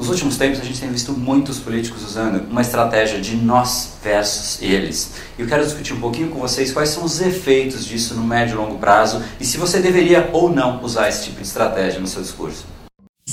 Nos últimos tempos a gente tem visto muitos políticos usando uma estratégia de nós versus eles. E eu quero discutir um pouquinho com vocês quais são os efeitos disso no médio e longo prazo e se você deveria ou não usar esse tipo de estratégia no seu discurso.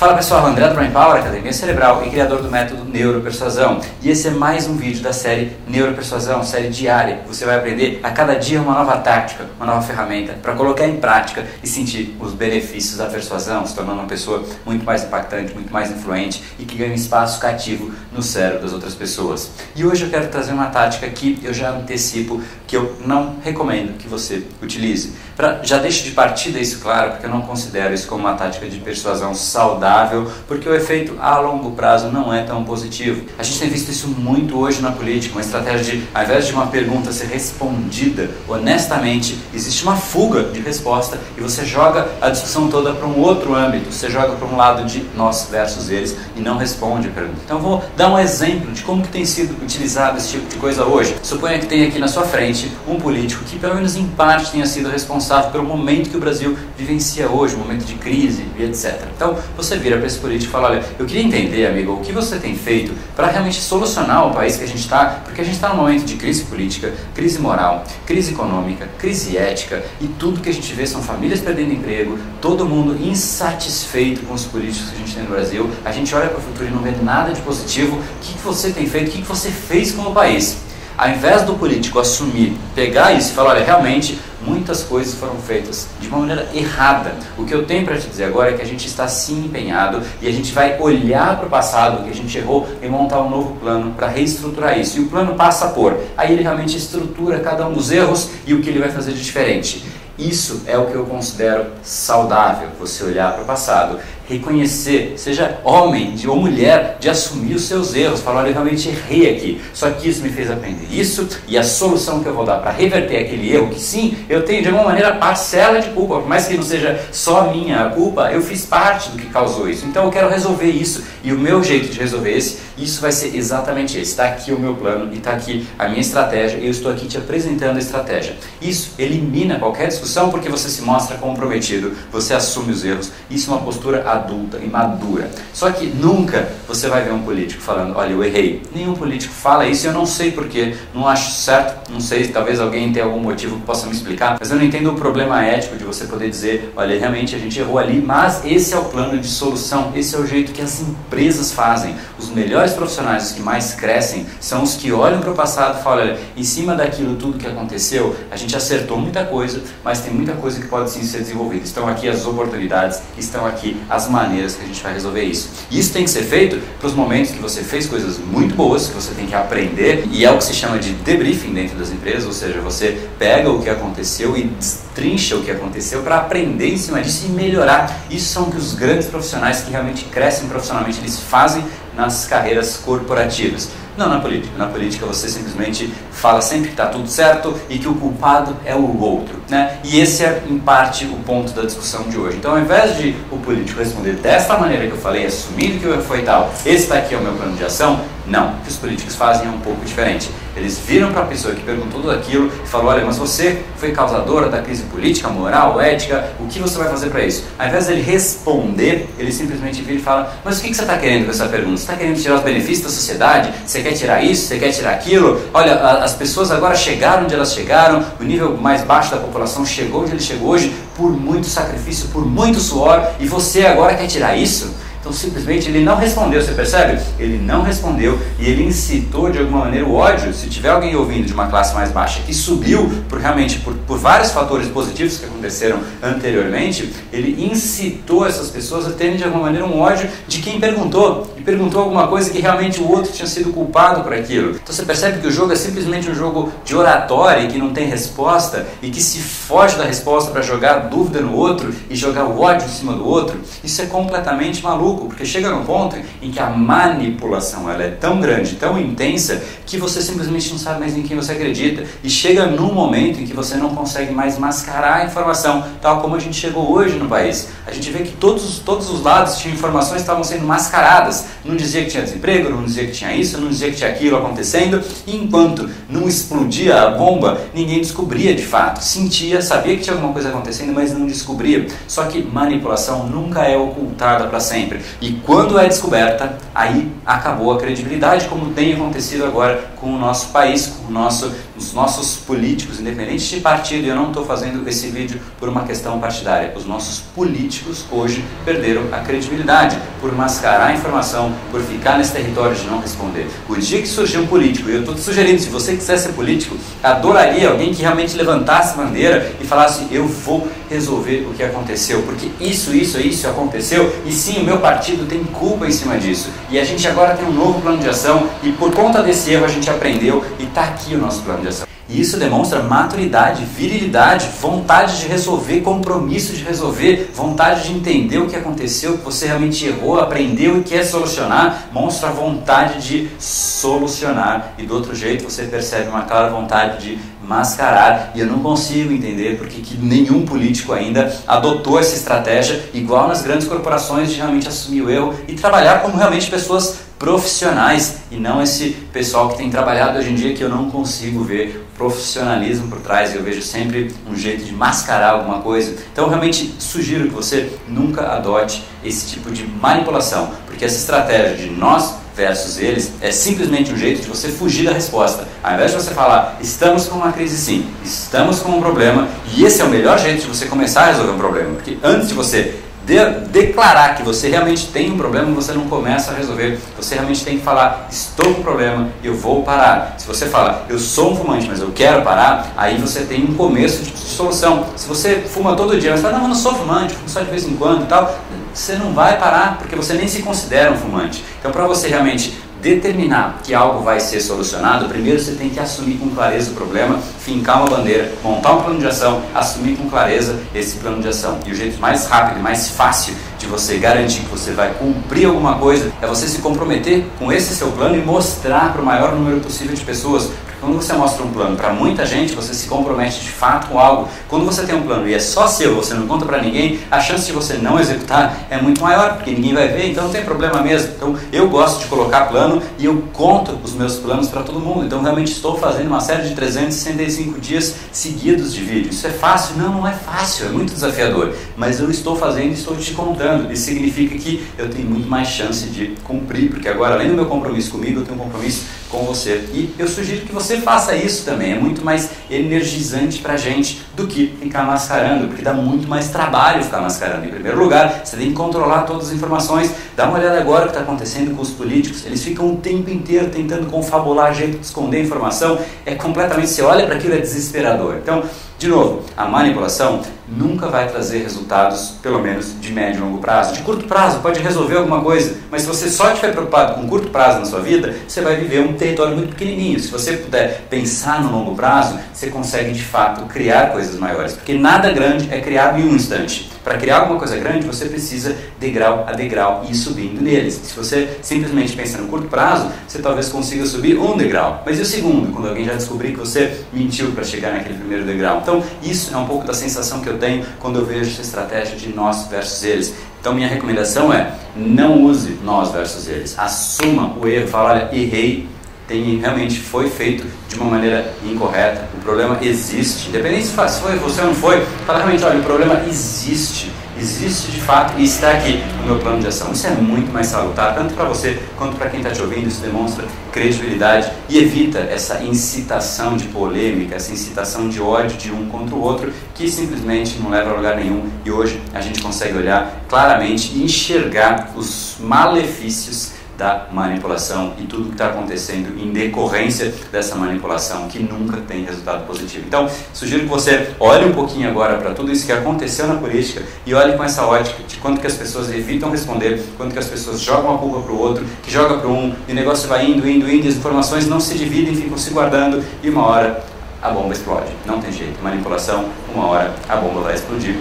Fala pessoal, André do Brain Power, Academia Cerebral e criador do método Neuropersuasão. E esse é mais um vídeo da série Neuropersuasão, série diária. Você vai aprender a cada dia uma nova tática, uma nova ferramenta para colocar em prática e sentir os benefícios da persuasão, se tornando uma pessoa muito mais impactante, muito mais influente e que ganha um espaço cativo no cérebro das outras pessoas. E hoje eu quero trazer uma tática que eu já antecipo que eu não recomendo que você utilize. Pra, já deixo de partida isso claro, porque eu não considero isso como uma tática de persuasão saudável porque o efeito a longo prazo não é tão positivo. A gente tem visto isso muito hoje na política, uma estratégia de, ao invés de uma pergunta ser respondida honestamente, existe uma fuga de resposta e você joga a discussão toda para um outro âmbito, você joga para um lado de nós versus eles e não responde a pergunta. Então vou dar um exemplo de como que tem sido utilizado esse tipo de coisa hoje. Suponha que tem aqui na sua frente um político que pelo menos em parte tenha sido responsável pelo momento que o Brasil vivencia hoje, momento de crise e etc. Então você vira para esse político e fala, olha, eu queria entender, amigo, o que você tem feito para realmente solucionar o país que a gente está, porque a gente está num momento de crise política, crise moral, crise econômica, crise ética e tudo que a gente vê são famílias perdendo emprego, todo mundo insatisfeito com os políticos que a gente tem no Brasil, a gente olha para o futuro e não vê nada de positivo. O que, que você tem feito? O que, que você fez com o país? Ao invés do político assumir, pegar isso e falar, olha, realmente muitas coisas foram feitas de uma maneira errada. O que eu tenho para te dizer agora é que a gente está sim empenhado e a gente vai olhar para o passado, que a gente errou, e montar um novo plano para reestruturar isso. E o plano passa por, aí ele realmente estrutura cada um dos erros e o que ele vai fazer de diferente. Isso é o que eu considero saudável, você olhar para o passado reconhecer, seja homem ou mulher, de assumir os seus erros, falar, olha, eu realmente errei aqui, só que isso me fez aprender isso, e a solução que eu vou dar para reverter aquele erro, que sim, eu tenho de alguma maneira parcela de culpa, por mais que não seja só minha culpa, eu fiz parte do que causou isso, então eu quero resolver isso, e o meu jeito de resolver esse, isso vai ser exatamente esse, está aqui o meu plano, e está aqui a minha estratégia, eu estou aqui te apresentando a estratégia. Isso elimina qualquer discussão, porque você se mostra comprometido, você assume os erros, isso é uma postura adulta e madura. Só que nunca você vai ver um político falando, olha, eu errei. Nenhum político fala isso eu não sei porquê, não acho certo, não sei, talvez alguém tenha algum motivo que possa me explicar, mas eu não entendo o problema ético de você poder dizer, olha, realmente a gente errou ali, mas esse é o plano de solução, esse é o jeito que as empresas fazem. Os melhores profissionais, os que mais crescem, são os que olham para o passado e falam, olha, em cima daquilo tudo que aconteceu, a gente acertou muita coisa, mas tem muita coisa que pode sim ser desenvolvida. Estão aqui as oportunidades, estão aqui as maneiras que a gente vai resolver isso. Isso tem que ser feito para os momentos que você fez coisas muito boas, que você tem que aprender, e é o que se chama de debriefing dentro das empresas, ou seja, você pega o que aconteceu e destrincha o que aconteceu para aprender em cima disso e melhorar. Isso são que os grandes profissionais que realmente crescem profissionalmente, eles fazem nas carreiras corporativas. Não na política. Na política você simplesmente fala sempre que está tudo certo e que o culpado é o outro. Né? E esse é, em parte, o ponto da discussão de hoje. Então, ao invés de o político responder desta maneira que eu falei, assumindo que foi tal, esse está aqui é o meu plano de ação, não. O que os políticos fazem é um pouco diferente. Eles viram para a pessoa que perguntou tudo aquilo e falou: olha, mas você foi causadora da crise política, moral, ética, o que você vai fazer para isso? Ao invés dele responder, ele simplesmente vira e fala: mas o que, que você está querendo com essa pergunta? Você está querendo tirar os benefícios da sociedade? Você quer tirar isso? Você quer tirar aquilo? Olha, a, as pessoas agora chegaram onde elas chegaram, o nível mais baixo da população chegou onde ele chegou hoje por muito sacrifício, por muito suor, e você agora quer tirar isso? Então simplesmente ele não respondeu, você percebe? Ele não respondeu e ele incitou de alguma maneira o ódio. Se tiver alguém ouvindo de uma classe mais baixa que subiu por realmente por, por vários fatores positivos que aconteceram anteriormente, ele incitou essas pessoas a terem de alguma maneira um ódio de quem perguntou. e perguntou alguma coisa que realmente o outro tinha sido culpado por aquilo. Então você percebe que o jogo é simplesmente um jogo de oratória que não tem resposta e que se foge da resposta para jogar dúvida no outro e jogar o ódio em cima do outro. Isso é completamente maluco, porque chega num ponto em que a manipulação ela é tão grande, tão intensa, que você simplesmente não sabe mais em quem você acredita. E chega num momento em que você não consegue mais mascarar a informação, tal como a gente chegou hoje no país. A gente vê que todos, todos os lados tinham informações estavam sendo mascaradas. Não dizia que tinha desemprego, não dizia que tinha isso, não dizia que tinha aquilo acontecendo. E enquanto não explodia a bomba, ninguém descobria de fato. Sentia, sabia que tinha alguma coisa acontecendo, mas não descobria. Só que manipulação nunca é ocultada para sempre. E quando é descoberta, aí acabou a credibilidade, como tem acontecido agora com o nosso país, com o nosso, os nossos políticos, independente de partido. Eu não estou fazendo esse vídeo por uma questão partidária. Os nossos políticos hoje perderam a credibilidade por mascarar a informação, por ficar nesse território de não responder. O dia que surgiu um político, eu estou sugerindo, se você quiser ser político, adoraria alguém que realmente levantasse a bandeira e falasse: eu vou resolver o que aconteceu, porque isso, isso, isso aconteceu, e sim, o meu partido tem culpa em cima disso. E a gente agora tem um novo plano de ação, e por conta desse erro a gente aprendeu, e está aqui o nosso plano de ação. E isso demonstra maturidade, virilidade, vontade de resolver, compromisso de resolver, vontade de entender o que aconteceu, que você realmente errou, aprendeu e quer solucionar. Mostra vontade de solucionar. E do outro jeito você percebe uma clara vontade de mascarar. E eu não consigo entender porque que nenhum político ainda adotou essa estratégia, igual nas grandes corporações, de realmente assumir o erro e trabalhar como realmente pessoas profissionais e não esse pessoal que tem trabalhado hoje em dia que eu não consigo ver profissionalismo por trás, eu vejo sempre um jeito de mascarar alguma coisa. Então, realmente sugiro que você nunca adote esse tipo de manipulação, porque essa estratégia de nós versus eles é simplesmente um jeito de você fugir da resposta. Ao invés de você falar, estamos com uma crise sim, estamos com um problema, e esse é o melhor jeito de você começar a resolver um problema, porque antes de você de, declarar que você realmente tem um problema, você não começa a resolver. Você realmente tem que falar: estou com um problema, eu vou parar. Se você fala: eu sou um fumante, mas eu quero parar, aí você tem um começo de, de solução. Se você fuma todo dia, mas fala: não, eu não sou fumante, fumo só de vez em quando e tal, você não vai parar, porque você nem se considera um fumante. Então, para você realmente determinar que algo vai ser solucionado, primeiro você tem que assumir com clareza o problema, fincar uma bandeira, montar um plano de ação, assumir com clareza esse plano de ação. E o jeito mais rápido mais fácil de você garantir que você vai cumprir alguma coisa é você se comprometer com esse seu plano e mostrar para o maior número possível de pessoas quando você mostra um plano para muita gente, você se compromete de fato com algo. Quando você tem um plano e é só seu, você não conta para ninguém, a chance de você não executar é muito maior, porque ninguém vai ver, então não tem problema mesmo. Então eu gosto de colocar plano e eu conto os meus planos para todo mundo. Então realmente estou fazendo uma série de 365 dias seguidos de vídeo. Isso é fácil? Não, não é fácil, é muito desafiador. Mas eu estou fazendo e estou te contando. Isso significa que eu tenho muito mais chance de cumprir, porque agora, além do meu compromisso comigo, eu tenho um compromisso com você. E eu sugiro que você faça isso também. É muito mais energizante para a gente do que ficar mascarando, porque dá muito mais trabalho ficar mascarando. Em primeiro lugar, você tem que controlar todas as informações. Dá uma olhada agora o que está acontecendo com os políticos. Eles ficam o tempo inteiro tentando confabular jeito de esconder informação. É completamente, você olha para aquilo, é desesperador. Então, de novo, a manipulação nunca vai trazer resultados, pelo menos de médio e longo prazo. De curto prazo pode resolver alguma coisa, mas se você só estiver preocupado com curto prazo na sua vida, você vai viver um território muito pequenininho. Se você puder pensar no longo prazo, você consegue de fato criar coisas maiores, porque nada grande é criado em um instante. Para criar alguma coisa grande, você precisa degrau a degrau ir subindo neles. Se você simplesmente pensa no curto prazo, você talvez consiga subir um degrau. Mas e o segundo, quando alguém já descobrir que você mentiu para chegar naquele primeiro degrau? Então, isso é um pouco da sensação que eu tenho quando eu vejo essa estratégia de nós versus eles. Então, minha recomendação é: não use nós versus eles. Assuma o erro, fala, olha, errei, tem, realmente foi feito de uma maneira incorreta. O problema existe, independente se foi você ou não foi, fala realmente, olha, o problema existe existe de fato e está aqui no meu plano de ação. Isso é muito mais salutar, tanto para você quanto para quem está te ouvindo. Isso demonstra credibilidade e evita essa incitação de polêmica, essa incitação de ódio de um contra o outro, que simplesmente não leva a lugar nenhum. E hoje a gente consegue olhar claramente e enxergar os malefícios da manipulação e tudo que está acontecendo em decorrência dessa manipulação que nunca tem resultado positivo. Então, sugiro que você olhe um pouquinho agora para tudo isso que aconteceu na política e olhe com essa ótica de quanto que as pessoas evitam responder, quanto que as pessoas jogam a culpa para o outro, que joga para um e o negócio vai indo, indo, indo, as informações não se dividem, ficam se guardando e uma hora a bomba explode. Não tem jeito. Manipulação, uma hora a bomba vai explodir.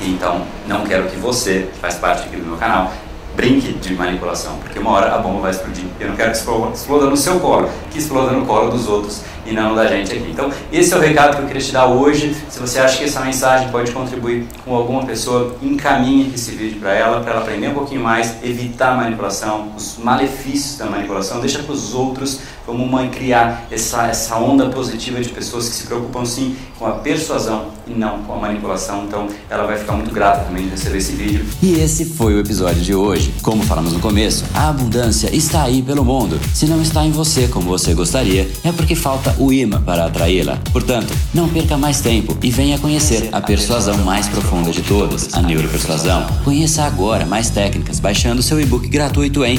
Então, não quero que você, que faz parte aqui do meu canal, brinque de manipulação, porque uma hora a bomba vai explodir. Eu não quero que exploda no seu colo, que exploda no colo dos outros e não da gente aqui. Então, esse é o recado que eu queria te dar hoje. Se você acha que essa mensagem pode contribuir com alguma pessoa, encaminhe esse vídeo para ela, para ela aprender um pouquinho mais, evitar a manipulação, os malefícios da manipulação, deixa para os outros como mãe criar essa, essa onda positiva de pessoas que se preocupam sim com a persuasão e não com a manipulação. Então ela vai ficar muito grata também de receber esse vídeo. E esse foi o episódio de hoje. Como falamos no começo, a abundância está aí pelo mundo. Se não está em você como você gostaria, é porque falta o imã para atraí-la. Portanto, não perca mais tempo e venha conhecer a persuasão mais profunda de todas, a neuropersuasão. Conheça agora mais técnicas baixando seu e-book gratuito em